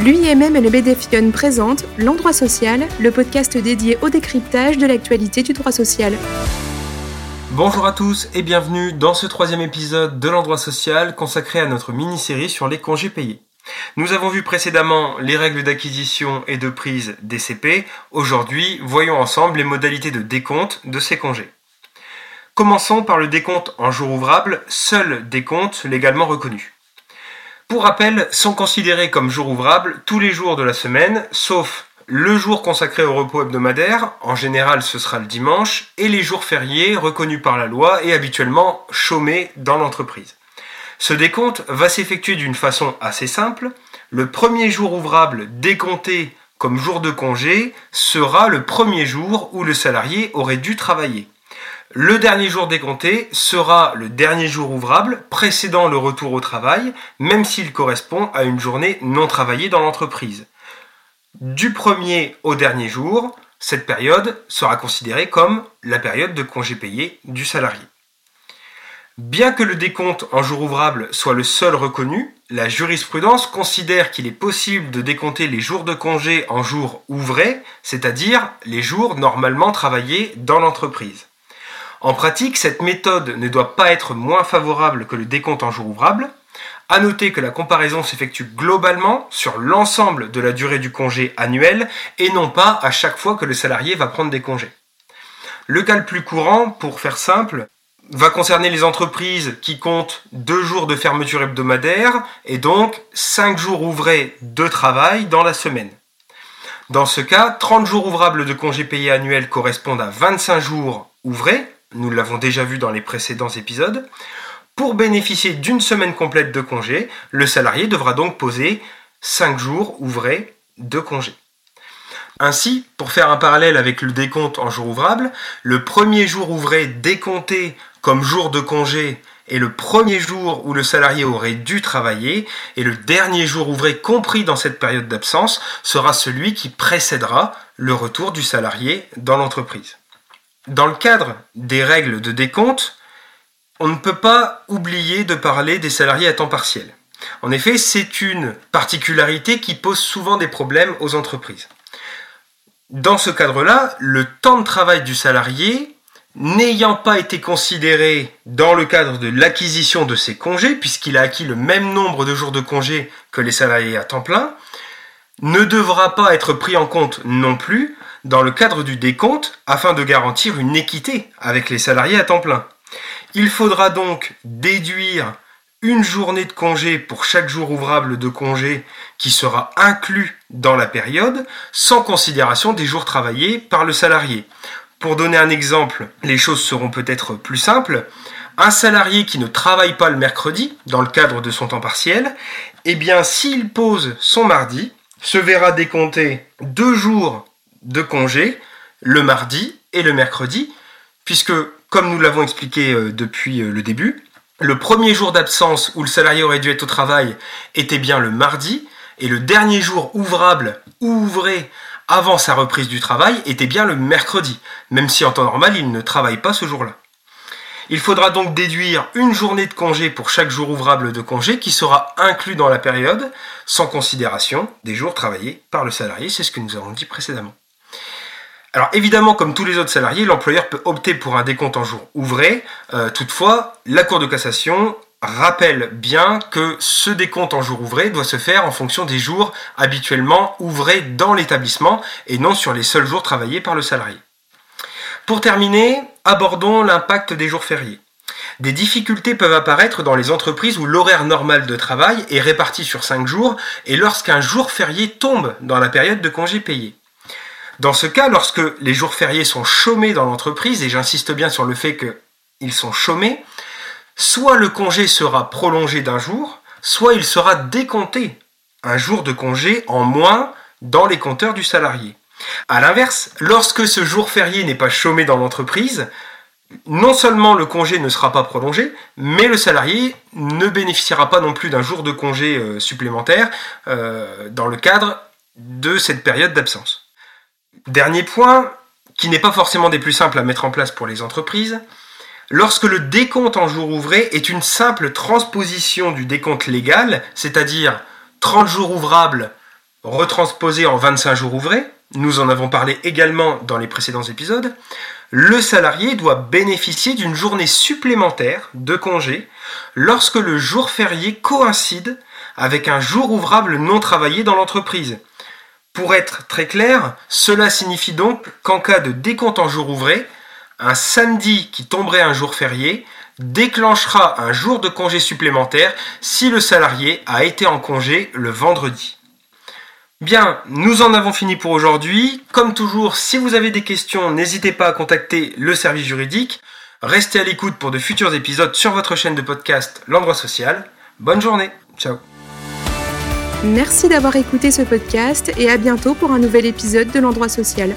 L'UIMM et le BDFION présentent L'Endroit Social, le podcast dédié au décryptage de l'actualité du droit social. Bonjour à tous et bienvenue dans ce troisième épisode de l'Endroit Social consacré à notre mini-série sur les congés payés. Nous avons vu précédemment les règles d'acquisition et de prise des CP. Aujourd'hui, voyons ensemble les modalités de décompte de ces congés. Commençons par le décompte en jours ouvrables, seul décompte légalement reconnu. Pour rappel, sont considérés comme jours ouvrables tous les jours de la semaine, sauf le jour consacré au repos hebdomadaire, en général ce sera le dimanche, et les jours fériés reconnus par la loi et habituellement chômés dans l'entreprise. Ce décompte va s'effectuer d'une façon assez simple. Le premier jour ouvrable décompté comme jour de congé sera le premier jour où le salarié aurait dû travailler. Le dernier jour décompté sera le dernier jour ouvrable précédant le retour au travail, même s'il correspond à une journée non travaillée dans l'entreprise. Du premier au dernier jour, cette période sera considérée comme la période de congé payé du salarié. Bien que le décompte en jour ouvrable soit le seul reconnu, la jurisprudence considère qu'il est possible de décompter les jours de congé en jours ouvrés, c'est-à-dire les jours normalement travaillés dans l'entreprise. En pratique, cette méthode ne doit pas être moins favorable que le décompte en jour ouvrable. À noter que la comparaison s'effectue globalement sur l'ensemble de la durée du congé annuel et non pas à chaque fois que le salarié va prendre des congés. Le cas le plus courant, pour faire simple, va concerner les entreprises qui comptent deux jours de fermeture hebdomadaire et donc cinq jours ouvrés de travail dans la semaine. Dans ce cas, 30 jours ouvrables de congés payés annuels correspondent à 25 jours ouvrés nous l'avons déjà vu dans les précédents épisodes. Pour bénéficier d'une semaine complète de congé, le salarié devra donc poser 5 jours ouvrés de congé. Ainsi, pour faire un parallèle avec le décompte en jour ouvrable, le premier jour ouvré décompté comme jour de congé est le premier jour où le salarié aurait dû travailler et le dernier jour ouvré compris dans cette période d'absence sera celui qui précédera le retour du salarié dans l'entreprise. Dans le cadre des règles de décompte, on ne peut pas oublier de parler des salariés à temps partiel. En effet, c'est une particularité qui pose souvent des problèmes aux entreprises. Dans ce cadre-là, le temps de travail du salarié, n'ayant pas été considéré dans le cadre de l'acquisition de ses congés, puisqu'il a acquis le même nombre de jours de congés que les salariés à temps plein, ne devra pas être pris en compte non plus dans le cadre du décompte afin de garantir une équité avec les salariés à temps plein. Il faudra donc déduire une journée de congé pour chaque jour ouvrable de congé qui sera inclus dans la période sans considération des jours travaillés par le salarié. Pour donner un exemple, les choses seront peut-être plus simples. Un salarié qui ne travaille pas le mercredi dans le cadre de son temps partiel, eh bien s'il pose son mardi, se verra décompter deux jours de congé le mardi et le mercredi, puisque, comme nous l'avons expliqué euh, depuis euh, le début, le premier jour d'absence où le salarié aurait dû être au travail était bien le mardi, et le dernier jour ouvrable ou ouvré avant sa reprise du travail était bien le mercredi, même si en temps normal il ne travaille pas ce jour-là. Il faudra donc déduire une journée de congé pour chaque jour ouvrable de congé qui sera inclus dans la période, sans considération des jours travaillés par le salarié, c'est ce que nous avons dit précédemment. Alors évidemment, comme tous les autres salariés, l'employeur peut opter pour un décompte en jour ouvré. Euh, toutefois, la Cour de cassation rappelle bien que ce décompte en jour ouvré doit se faire en fonction des jours habituellement ouvrés dans l'établissement et non sur les seuls jours travaillés par le salarié. Pour terminer, abordons l'impact des jours fériés. Des difficultés peuvent apparaître dans les entreprises où l'horaire normal de travail est réparti sur 5 jours et lorsqu'un jour férié tombe dans la période de congé payé. Dans ce cas, lorsque les jours fériés sont chômés dans l'entreprise, et j'insiste bien sur le fait qu'ils sont chômés, soit le congé sera prolongé d'un jour, soit il sera décompté un jour de congé en moins dans les compteurs du salarié. A l'inverse, lorsque ce jour férié n'est pas chômé dans l'entreprise, non seulement le congé ne sera pas prolongé, mais le salarié ne bénéficiera pas non plus d'un jour de congé euh, supplémentaire euh, dans le cadre de cette période d'absence. Dernier point, qui n'est pas forcément des plus simples à mettre en place pour les entreprises, lorsque le décompte en jour ouvré est une simple transposition du décompte légal, c'est-à-dire 30 jours ouvrables Retransposé en 25 jours ouvrés, nous en avons parlé également dans les précédents épisodes, le salarié doit bénéficier d'une journée supplémentaire de congé lorsque le jour férié coïncide avec un jour ouvrable non travaillé dans l'entreprise. Pour être très clair, cela signifie donc qu'en cas de décompte en jour ouvré, un samedi qui tomberait un jour férié déclenchera un jour de congé supplémentaire si le salarié a été en congé le vendredi. Bien, nous en avons fini pour aujourd'hui. Comme toujours, si vous avez des questions, n'hésitez pas à contacter le service juridique. Restez à l'écoute pour de futurs épisodes sur votre chaîne de podcast L'endroit social. Bonne journée. Ciao. Merci d'avoir écouté ce podcast et à bientôt pour un nouvel épisode de l'endroit social.